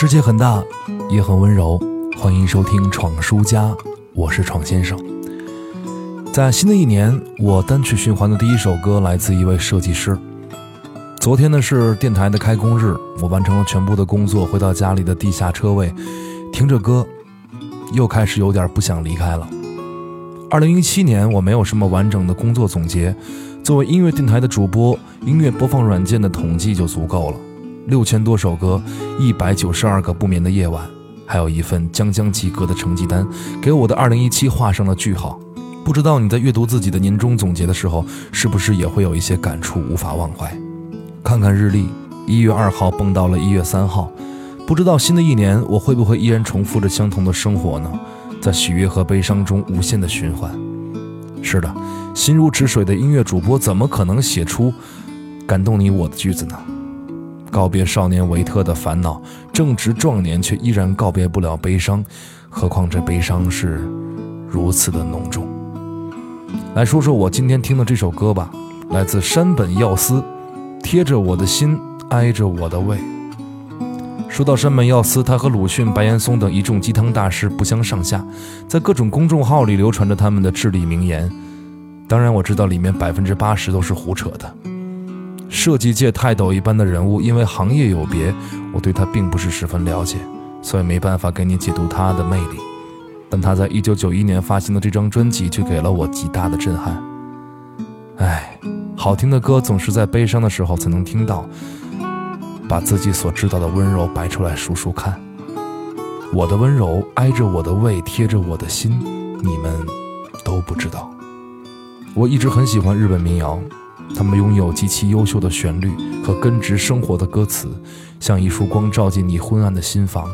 世界很大，也很温柔。欢迎收听《闯书家》，我是闯先生。在新的一年，我单曲循环的第一首歌来自一位设计师。昨天呢是电台的开工日，我完成了全部的工作，回到家里的地下车位，听着歌，又开始有点不想离开了。二零一七年我没有什么完整的工作总结，作为音乐电台的主播，音乐播放软件的统计就足够了。六千多首歌，一百九十二个不眠的夜晚，还有一份将将及格的成绩单，给我的二零一七画上了句号。不知道你在阅读自己的年终总结的时候，是不是也会有一些感触无法忘怀？看看日历，一月二号蹦到了一月三号，不知道新的一年我会不会依然重复着相同的生活呢？在喜悦和悲伤中无限的循环。是的，心如止水的音乐主播怎么可能写出感动你我的句子呢？告别少年维特的烦恼，正值壮年却依然告别不了悲伤，何况这悲伤是如此的浓重。来说说我今天听的这首歌吧，来自山本耀司，《贴着我的心，挨着我的胃》。说到山本耀司，他和鲁迅、白岩松等一众鸡汤大师不相上下，在各种公众号里流传着他们的至理名言，当然我知道里面百分之八十都是胡扯的。设计界泰斗一般的人物，因为行业有别，我对他并不是十分了解，所以没办法给你解读他的魅力。但他在一九九一年发行的这张专辑却给了我极大的震撼。唉，好听的歌总是在悲伤的时候才能听到。把自己所知道的温柔摆出来数数看，我的温柔挨着我的胃，贴着我的心，你们都不知道。我一直很喜欢日本民谣。他们拥有极其优秀的旋律和根植生活的歌词，像一束光照进你昏暗的心房。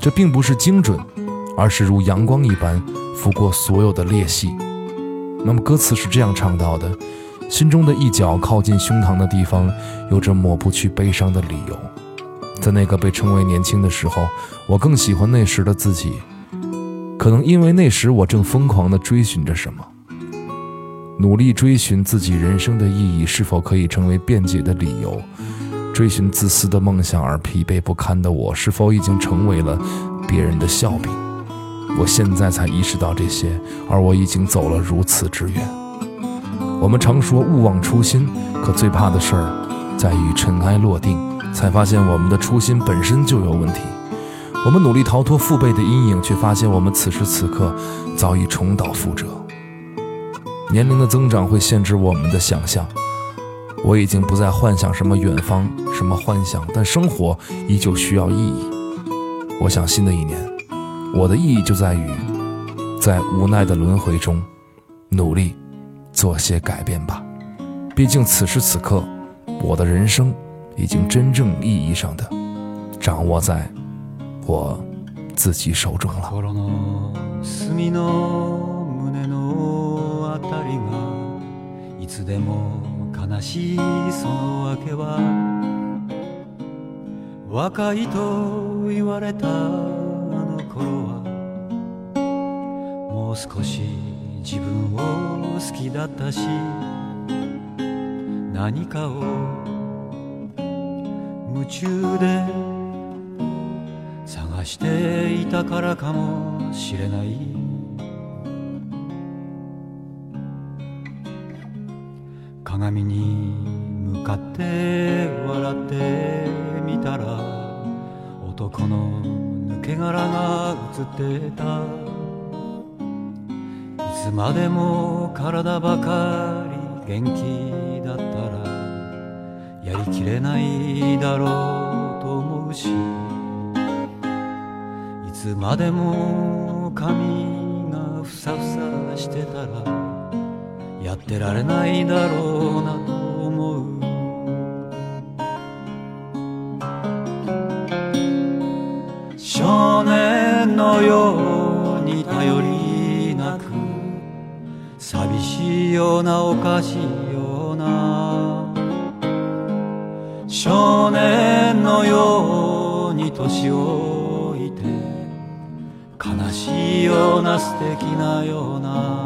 这并不是精准，而是如阳光一般拂过所有的裂隙。那么歌词是这样唱到的：心中的一角，靠近胸膛的地方，有着抹不去悲伤的理由。在那个被称为年轻的时候，我更喜欢那时的自己，可能因为那时我正疯狂地追寻着什么。努力追寻自己人生的意义，是否可以成为辩解的理由？追寻自私的梦想而疲惫不堪的我，是否已经成为了别人的笑柄？我现在才意识到这些，而我已经走了如此之远。我们常说勿忘初心，可最怕的事儿在于尘埃落定，才发现我们的初心本身就有问题。我们努力逃脱父辈的阴影，却发现我们此时此刻早已重蹈覆辙。年龄的增长会限制我们的想象，我已经不再幻想什么远方，什么幻想，但生活依旧需要意义。我想新的一年，我的意义就在于在无奈的轮回中，努力做些改变吧。毕竟此时此刻，我的人生已经真正意义上的掌握在我自己手中了。つでも悲しいその訳は若いと言われたあの頃はもう少し自分を好きだったし何かを夢中で探していたからかもしれない鏡に向かって笑ってみたら男の抜け殻が映ってたいつまでも体ばかり元気だったらやりきれないだろうと思うしいつまでも髪がふさふさしてたらやってられないだろうなと思う少年のように頼りなく寂しいようなおかしいような少年のように年老いて悲しいような素敵なような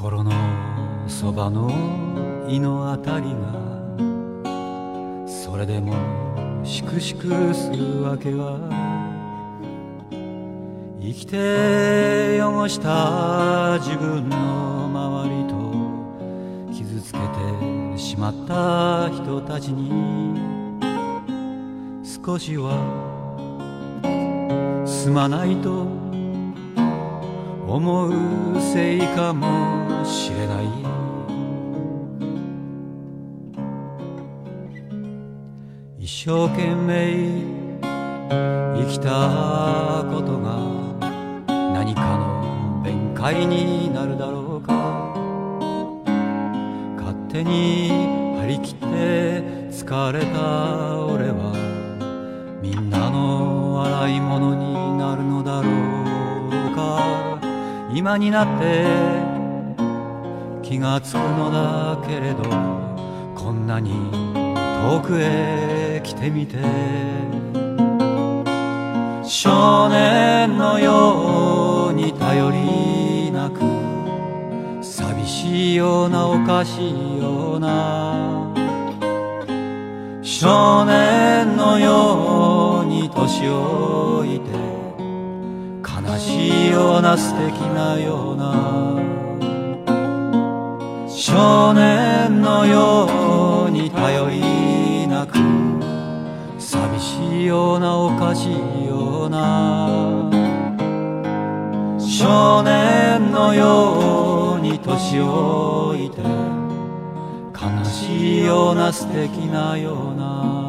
心のそばの胃のあたりがそれでもしくしくするわけは生きて汚した自分の周りと傷つけてしまった人たちに少しはすまないと思うせいかもしれない一生懸命生きたことが何かの弁解になるだろうか勝手に張り切って疲れた俺はみんなの笑い物になるのだろうか今になって気がつくのだけれどこんなに遠くへ来てみて少年のように頼りなく寂しいようなおかしいような少年のように年老いて悲しいような素敵なような少年のように頼りなく寂しいようなおかしいような少年のように年老いて悲しいような素敵なような